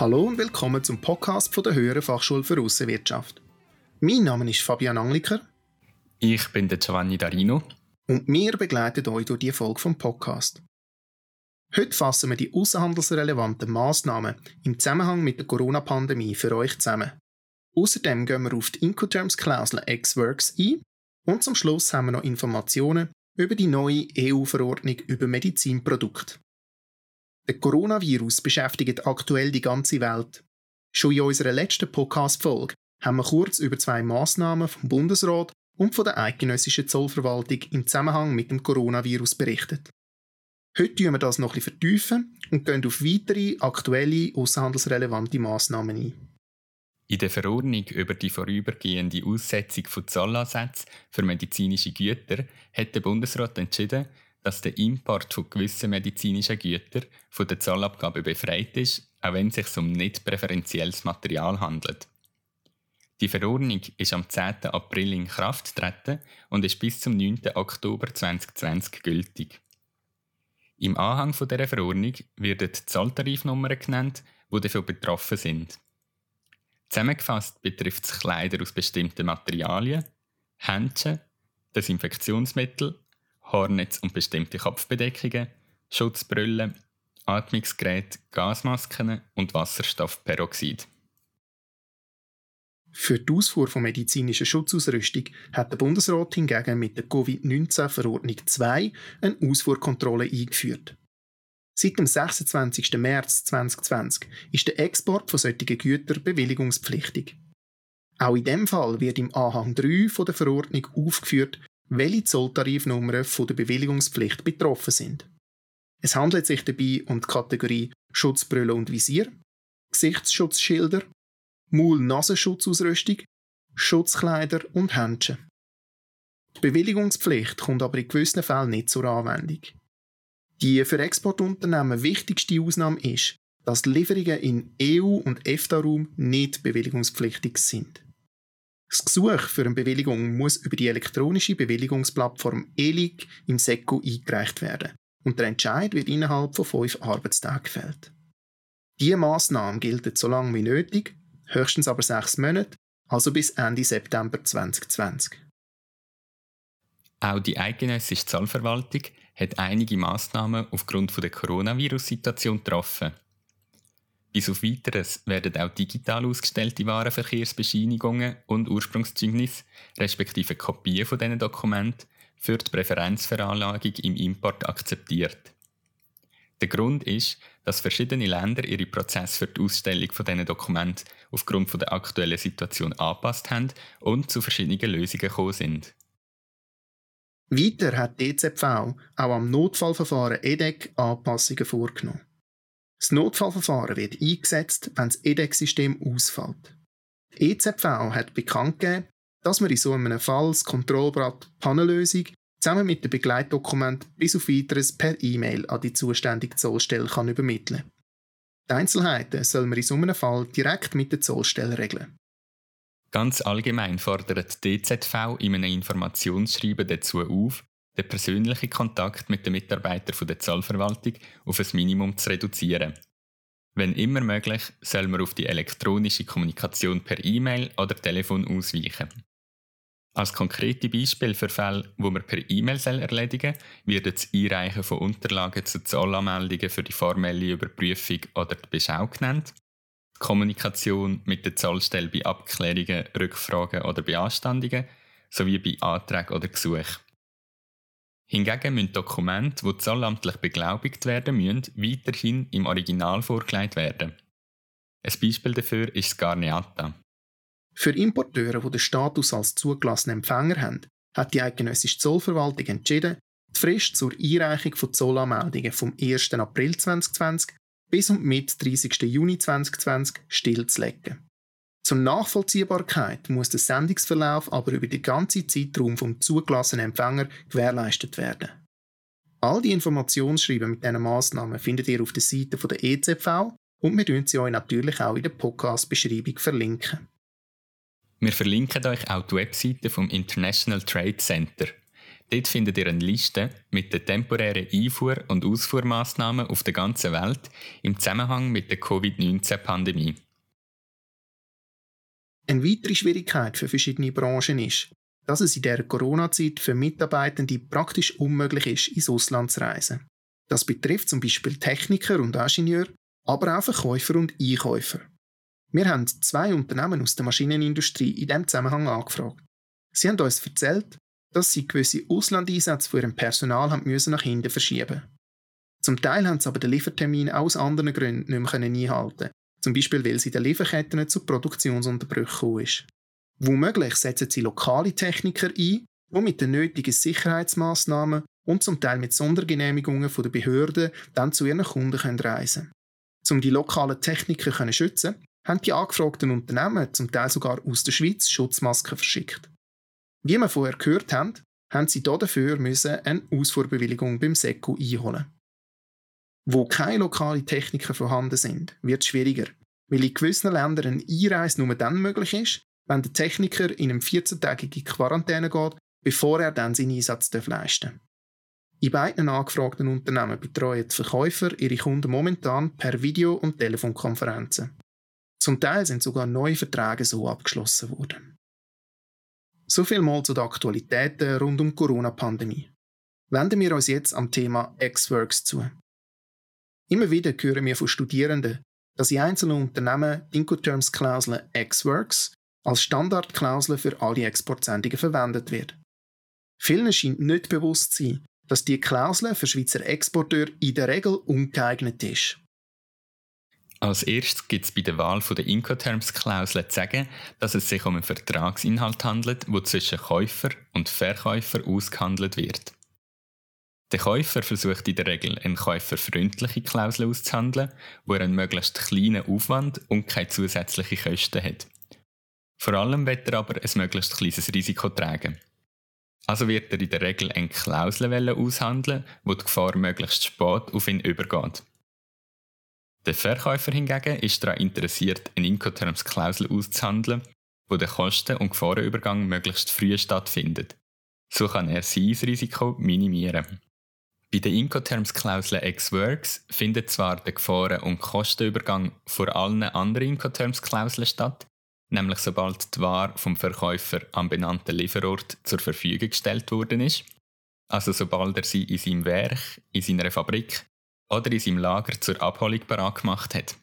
Hallo und willkommen zum Podcast von der Höheren Fachschule für Aussenwirtschaft. Mein Name ist Fabian Angliker. Ich bin der Giovanni Darino. Und wir begleiten euch durch die Folge vom Podcast. Heute fassen wir die außenhandelsrelevanten Massnahmen im Zusammenhang mit der Corona-Pandemie für euch zusammen. Außerdem gehen wir auf die Incoterms-Klausel X-Works ein und zum Schluss haben wir noch Informationen über die neue EU-Verordnung über Medizinprodukte. Der Coronavirus beschäftigt aktuell die ganze Welt. Schon in unserer letzten Podcast-Folge haben wir kurz über zwei Massnahmen vom Bundesrat und von der eidgenössischen Zollverwaltung im Zusammenhang mit dem Coronavirus berichtet. Heute tun wir das noch etwas vertiefen und gehen auf weitere aktuelle außenhandelsrelevante Massnahmen ein. In der Verordnung über die vorübergehende Aussetzung von Zollansätzen für medizinische Güter hat der Bundesrat entschieden, dass der Import von gewissen medizinischen Gütern von der Zollabgabe befreit ist, auch wenn es sich um nicht präferentielles Material handelt. Die Verordnung ist am 10. April in Kraft getreten und ist bis zum 9. Oktober 2020 gültig. Im Anhang dieser Verordnung werden die Zolltarifnummern genannt, die dafür betroffen sind. Zusammengefasst betrifft es Kleider aus bestimmten Materialien, Händchen, Desinfektionsmittel Haarnetz und bestimmte Kopfbedeckungen, Schutzbrillen, Atmungsgeräte, Gasmasken und Wasserstoffperoxid. Für die Ausfuhr von medizinischer Schutzausrüstung hat der Bundesrat hingegen mit der Covid-19-Verordnung 2 eine Ausfuhrkontrolle eingeführt. Seit dem 26. März 2020 ist der Export von solchen Gütern bewilligungspflichtig. Auch in dem Fall wird im Anhang 3 von der Verordnung aufgeführt, welche Zolltarifnummern von der Bewilligungspflicht betroffen sind. Es handelt sich dabei um die Kategorie Schutzbrille und Visier, Gesichtsschutzschilder, Maul-Nasenschutzausrüstung, Schutzkleider und Händchen. Die Bewilligungspflicht kommt aber in gewissen Fällen nicht zur Anwendung. Die für Exportunternehmen wichtigste Ausnahme ist, dass Lieferungen in EU- und EFTA-Raum nicht bewilligungspflichtig sind. Das Gesuch für eine Bewilligung muss über die elektronische Bewilligungsplattform ELIG im SECO eingereicht werden und der Entscheid wird innerhalb von fünf Arbeitstagen gefällt. Diese Massnahme gilt so lange wie nötig, höchstens aber sechs Monate, also bis Ende September 2020. Auch die eidgenössische Zollverwaltung hat einige Massnahmen aufgrund der Coronavirus-Situation getroffen. Bis auf Weiteres werden auch digital ausgestellte Warenverkehrsbescheinigungen und Ursprungszeugnisse respektive Kopien von diesen Dokumenten für die Präferenzveranlagung im Import akzeptiert. Der Grund ist, dass verschiedene Länder ihre Prozesse für die Ausstellung von diesen Dokumenten aufgrund der aktuellen Situation angepasst haben und zu verschiedenen Lösungen gekommen sind. Weiter hat die EZV auch am Notfallverfahren EDEC Anpassungen vorgenommen. Das Notfallverfahren wird eingesetzt, wenn das EDEC-System ausfällt. Die EZV hat bekannt gegeben, dass man in so einem Fall das Kontrollblatt Pannenlösung zusammen mit dem Begleitdokument bis auf weiteres per E-Mail an die zuständige Zollstelle kann übermitteln Die Einzelheiten soll man in so einem Fall direkt mit der Zollstelle regeln. Ganz allgemein fordert die DZV in einem Informationsschreiben dazu auf, den persönlichen Kontakt mit den Mitarbeitern der Zollverwaltung auf ein Minimum zu reduzieren. Wenn immer möglich, soll man auf die elektronische Kommunikation per E-Mail oder Telefon ausweichen. Als konkrete Beispiel für Fälle, wo man per E-Mail erledigen soll, wird das Einreichen von Unterlagen zu Zollanmeldungen für die formelle Überprüfung oder die Beschau genannt, die Kommunikation mit der Zollstelle bei Abklärungen, Rückfragen oder Beanstandungen sowie bei Anträgen oder Gesuchen. Hingegen müssen Dokumente, die zollamtlich beglaubigt werden müssen, weiterhin im Original vorgelegt werden. Ein Beispiel dafür ist das Garneata. Für Importeure, die den Status als zugelassenen Empfänger haben, hat die eidgenössische Zollverwaltung entschieden, die Frist zur Einreichung von Zollanmeldungen vom 1. April 2020 bis und mit 30. Juni 2020 stillzulegen. Zur Nachvollziehbarkeit muss der Sendungsverlauf aber über den ganzen Zeitraum vom zugelassenen Empfänger gewährleistet werden. All die Informationsschreiben mit diesen Massnahmen findet ihr auf der Seite der EZV und wir verlinken sie euch natürlich auch in der Podcast-Beschreibung verlinken. Wir verlinken euch auch die Webseite vom International Trade Center. Dort findet ihr eine Liste mit den temporären Einfuhr- und Ausfuhrmaßnahmen auf der ganzen Welt im Zusammenhang mit der Covid-19-Pandemie. Eine weitere Schwierigkeit für verschiedene Branchen ist, dass es in der Corona-Zeit für Mitarbeitende praktisch unmöglich ist, ins Ausland zu reisen. Das betrifft zum Beispiel Techniker und Ingenieure, aber auch Verkäufer und Einkäufer. Wir haben zwei Unternehmen aus der Maschinenindustrie in diesem Zusammenhang angefragt. Sie haben uns erzählt, dass sie gewisse Auslandeinsätze für ihrem Personal haben müssen nach hinten verschieben Zum Teil haben sie aber den Liefertermin aus anderen Gründen nicht mehr einhalten zum Beispiel weil sie in den Lieferketten zu Produktionsunterbrüchen ist. Womöglich setzen sie lokale Techniker ein, die mit den nötigen Sicherheitsmaßnahmen und zum Teil mit Sondergenehmigungen von der Behörden dann zu ihren Kunden reisen können. Um die lokalen Techniker zu schützen, haben die angefragten Unternehmen zum Teil sogar aus der Schweiz Schutzmasken verschickt. Wie wir vorher gehört haben, haben sie dafür müssen eine Ausfuhrbewilligung beim SECO einholen. Wo keine lokalen Techniker vorhanden sind, wird es schwieriger, weil in gewissen Ländern eine Einreise nur dann möglich ist, wenn der Techniker in eine 14-tägige Quarantäne geht, bevor er dann seinen Einsatz leisten darf. In beiden angefragten Unternehmen betreuen die Verkäufer ihre Kunden momentan per Video- und Telefonkonferenzen. Zum Teil sind sogar neue Verträge so abgeschlossen worden. So viel mal zu den Aktualitäten rund um die Corona-Pandemie. Wenden wir uns jetzt am Thema X-Works zu. Immer wieder hören wir von Studierenden, dass in einzelnen Unternehmen Incoterms-Klausel X-Works als Standardklausel für alle Exportsendungen verwendet wird. Vielen scheint nicht bewusst zu sein, dass die Klausel für Schweizer Exporteure in der Regel ungeeignet ist. Als erstes gibt es bei der Wahl der Incoterms-Klausel zu sagen, dass es sich um einen Vertragsinhalt handelt, wo zwischen Käufer und Verkäufer ausgehandelt wird. Der Käufer versucht in der Regel, eine käuferfreundliche Klausel auszuhandeln, wo er einen möglichst kleinen Aufwand und keine zusätzlichen Kosten hat. Vor allem wird er aber ein möglichst kleines Risiko tragen. Also wird er in der Regel eine Klausel aushandeln, wo die Gefahr möglichst spät auf ihn übergeht. Der Verkäufer hingegen ist daran interessiert, eine Incoterms-Klausel auszuhandeln, wo der Kosten- und Gefahrenübergang möglichst früh stattfindet. So kann er sein Risiko minimieren. Bei den Incoterms-Klauseln Ex-Works findet zwar der Gefahren- und Kostenübergang vor allen anderen Incoterms-Klauseln statt, nämlich sobald die Ware vom Verkäufer am benannten Lieferort zur Verfügung gestellt worden ist, also sobald er sie in seinem Werk, in seiner Fabrik oder in seinem Lager zur Abholung bereit gemacht hat.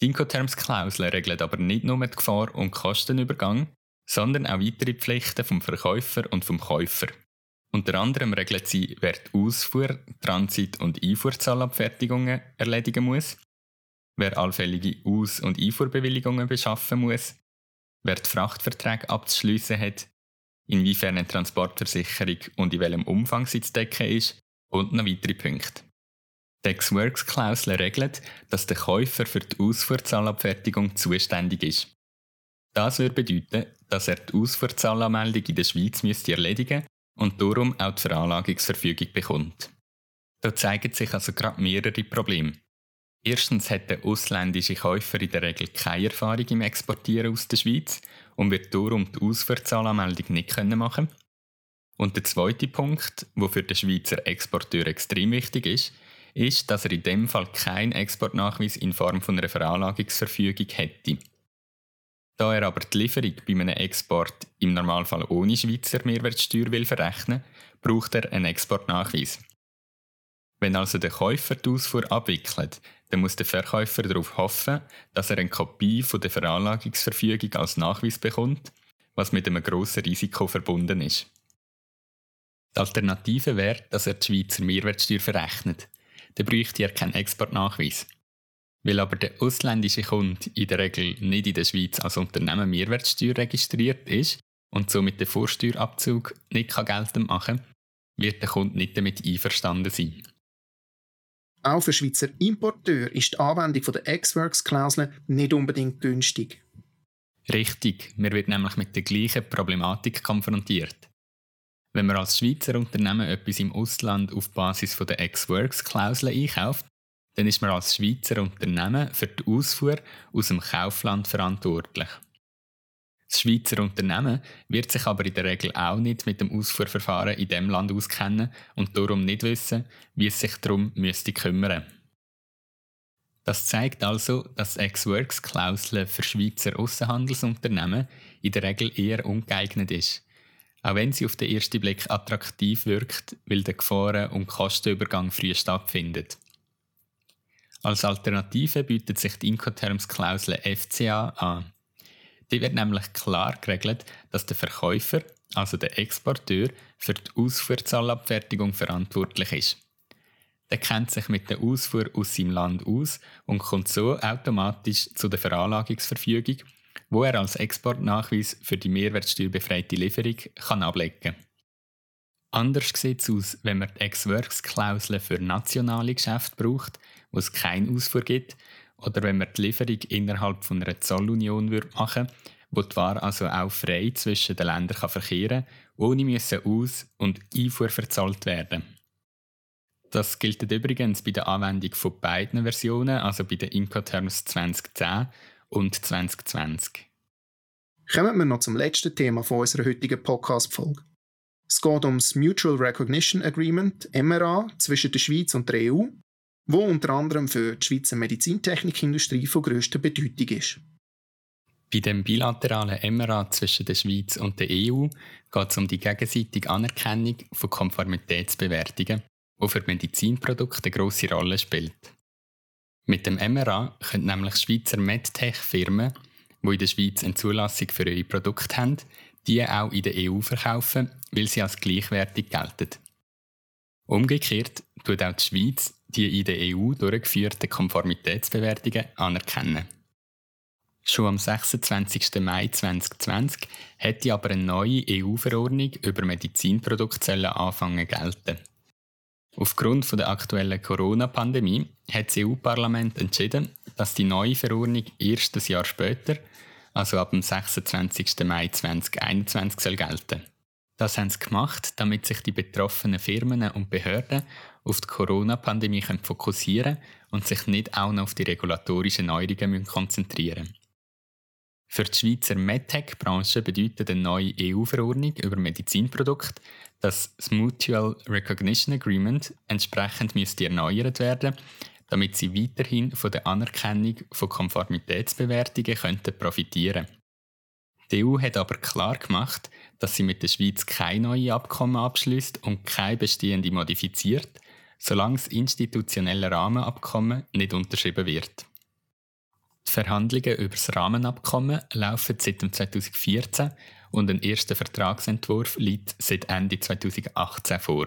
Die Incoterms-Klauseln regeln aber nicht nur die Gefahr- und Kostenübergang, sondern auch weitere Pflichten vom Verkäufer und vom Käufer. Unter anderem regelt sie, wer die Ausfuhr-, Transit- und Einfuhrzahlabfertigungen erledigen muss, wer allfällige Aus- und Einfuhrbewilligungen beschaffen muss, wer die Frachtverträge abzuschliessen hat, inwiefern eine Transportversicherung und in welchem Umfang sie zu decken ist und noch weitere Punkte. Die Ex-Works-Klausel regelt, dass der Käufer für die Ausfuhrzahlabfertigung zuständig ist. Das würde bedeuten, dass er die Ausfuhrzahlanmeldung in der Schweiz müsste erledigen und darum auch die Veranlagungsverfügung bekommt. Da zeigen sich also gerade mehrere Probleme. Erstens hat der ausländische Käufer in der Regel keine Erfahrung im Exportieren aus der Schweiz und wird darum die Ausfuhrzahlanmeldung nicht machen Und der zweite Punkt, der für den Schweizer Exporteur extrem wichtig ist, ist, dass er in dem Fall keinen Exportnachweis in Form von einer Veranlagungsverfügung hätte. Da er aber die Lieferung bei einem Export im Normalfall ohne Schweizer Mehrwertsteuer will verrechnen, braucht er einen Exportnachweis. Wenn also der Käufer die Ausfuhr abwickelt, dann muss der Verkäufer darauf hoffen, dass er eine Kopie von der Veranlagungsverfügung als Nachweis bekommt, was mit einem grossen Risiko verbunden ist. Die Alternative wäre, dass er die Schweizer Mehrwertsteuer verrechnet dann bräuchte er keinen Exportnachweis. Weil aber der ausländische Kunde in der Regel nicht in der Schweiz als Unternehmen Mehrwertsteuer registriert ist und somit den Vorsteuerabzug nicht geltend machen kann, wird der Kunde nicht damit einverstanden sein. Auch für Schweizer Importeur ist die Anwendung der Ex-Works-Klausel nicht unbedingt günstig. Richtig, man wird nämlich mit der gleichen Problematik konfrontiert. Wenn man als Schweizer Unternehmen etwas im Ausland auf Basis der Ex-Works-Klausel einkauft, dann ist man als Schweizer Unternehmen für die Ausfuhr aus dem Kaufland verantwortlich. Das Schweizer Unternehmen wird sich aber in der Regel auch nicht mit dem Ausfuhrverfahren in dem Land auskennen und darum nicht wissen, wie es sich darum müsste kümmern. Das zeigt also, dass Ex-Works-Klausel für Schweizer Außenhandelsunternehmen in der Regel eher ungeeignet ist. Auch wenn sie auf den ersten Blick attraktiv wirkt, weil der Gefahren- und Kostenübergang früh stattfindet. Als Alternative bietet sich die Incoterms-Klausel FCA an. Die wird nämlich klar geregelt, dass der Verkäufer, also der Exporteur, für die Ausfuhrzahlabfertigung verantwortlich ist. Der kennt sich mit der Ausfuhr aus seinem Land aus und kommt so automatisch zu der Veranlagungsverfügung, wo er als Exportnachweis für die mehrwertsteuerbefreite Lieferung kann ablegen kann. Anders sieht es aus, wenn man die Ex-Works-Klausel für nationale Geschäfte braucht, wo es keine Ausfuhr gibt oder wenn man die Lieferung innerhalb von einer Zollunion machen würde, wo die Ware also auch frei zwischen den Ländern kann verkehren kann, ohne müssen Aus- und Einfuhr verzahlt werden. Das gilt übrigens bei der Anwendung von beiden Versionen, also bei den Incoterms 2010 und 2020. Kommen wir noch zum letzten Thema von unserer heutigen Podcast-Folge. Es geht um das Mutual Recognition Agreement, MRA, zwischen der Schweiz und der EU wo unter anderem für die Schweizer Medizintechnikindustrie von grösster Bedeutung ist. Bei dem bilateralen MRA zwischen der Schweiz und der EU geht es um die gegenseitige Anerkennung von Konformitätsbewertungen, die für Medizinprodukte eine grosse Rolle spielt. Mit dem MRA können nämlich Schweizer MedTech-Firmen, die in der Schweiz eine Zulassung für ihre Produkte haben, die auch in der EU verkaufen, weil sie als gleichwertig gelten. Umgekehrt tut auch die Schweiz die in der EU durchgeführten Konformitätsbewertungen anerkennen. Schon am 26. Mai 2020 hätte aber eine neue EU-Verordnung über Medizinprodukte anfangen gelten. Aufgrund der aktuellen Corona-Pandemie hat das EU-Parlament entschieden, dass die neue Verordnung erst ein Jahr später, also ab dem 26. Mai 2021, soll gelten. Das haben sie gemacht, damit sich die betroffenen Firmen und Behörden auf die Corona-Pandemie fokussieren und sich nicht auch noch auf die regulatorischen Neuerungen konzentrieren müssen. Für die Schweizer MedTech-Branche bedeutet eine neue EU-Verordnung über Medizinprodukte, dass das Mutual Recognition Agreement entsprechend müsste erneuert werden, damit sie weiterhin von der Anerkennung von Konformitätsbewertungen könnten profitieren. Die EU hat aber klar gemacht, dass sie mit der Schweiz kein neues Abkommen abschließt und kein bestehende modifiziert, solange das institutionelle Rahmenabkommen nicht unterschrieben wird. Die Verhandlungen über das Rahmenabkommen laufen seit 2014 und ein erster Vertragsentwurf liegt seit Ende 2018 vor.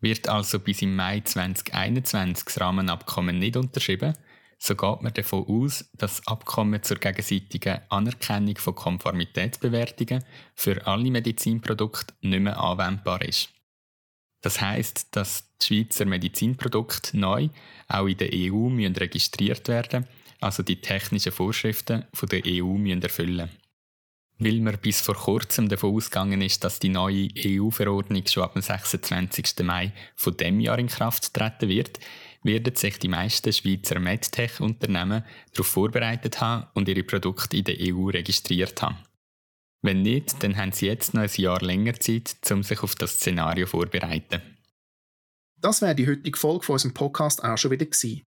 Wird also bis im Mai 2021 das Rahmenabkommen nicht unterschrieben, so geht man davon aus, dass das Abkommen zur gegenseitigen Anerkennung von Konformitätsbewertungen für alle Medizinprodukte nicht mehr anwendbar ist. Das heißt, dass die Schweizer Medizinprodukte neu auch in der EU müssen registriert werden, also die technischen Vorschriften von der EU müssen erfüllen. Weil man bis vor kurzem davon ausgegangen ist, dass die neue EU-Verordnung schon ab dem 26. Mai von dem Jahr in Kraft treten wird, werden sich die meisten Schweizer MedTech-Unternehmen darauf vorbereitet haben und ihre Produkte in der EU registriert haben. Wenn nicht, dann haben sie jetzt noch ein Jahr länger Zeit, um sich auf das Szenario vorzubereiten. Das wäre die heutige Folge von unserem Podcast auch schon wieder gewesen.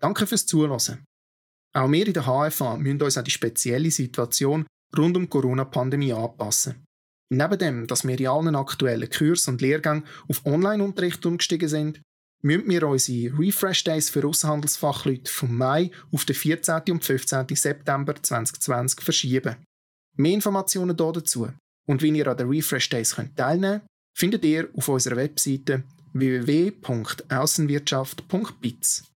Danke fürs Zuhören. Auch wir in der HFA müssen uns an die spezielle Situation rund um die Corona-Pandemie anpassen. Neben dem, dass wir in allen aktuellen Kursen und Lehrgängen auf Online-Unterricht umgestiegen sind, müssen wir unsere Refresh Days für Außenhandelsfachleute vom Mai auf den 14. und 15. September 2020 verschieben. Mehr Informationen dazu und wie ihr an den Refresh Days könnt teilnehmen könnt, findet ihr auf unserer Webseite www.aussenwirtschaft.biz.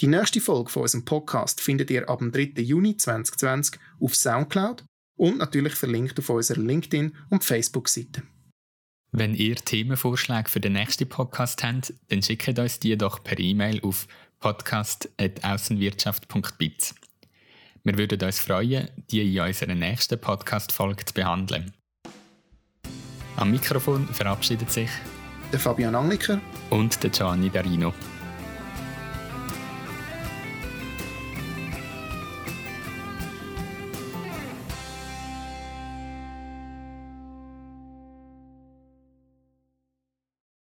Die nächste Folge von unserem Podcast findet ihr ab dem 3. Juni 2020 auf Soundcloud und natürlich verlinkt auf unserer LinkedIn- und Facebook-Seite. Wenn ihr Themenvorschläge für den nächsten Podcast habt, dann schickt uns die doch per E-Mail auf podcast.aussenwirtschaft.biz. Wir würden uns freuen, die in unserer nächsten Podcast-Folge zu behandeln. Am Mikrofon verabschiedet sich der Fabian Angliker und der Gianni Darino.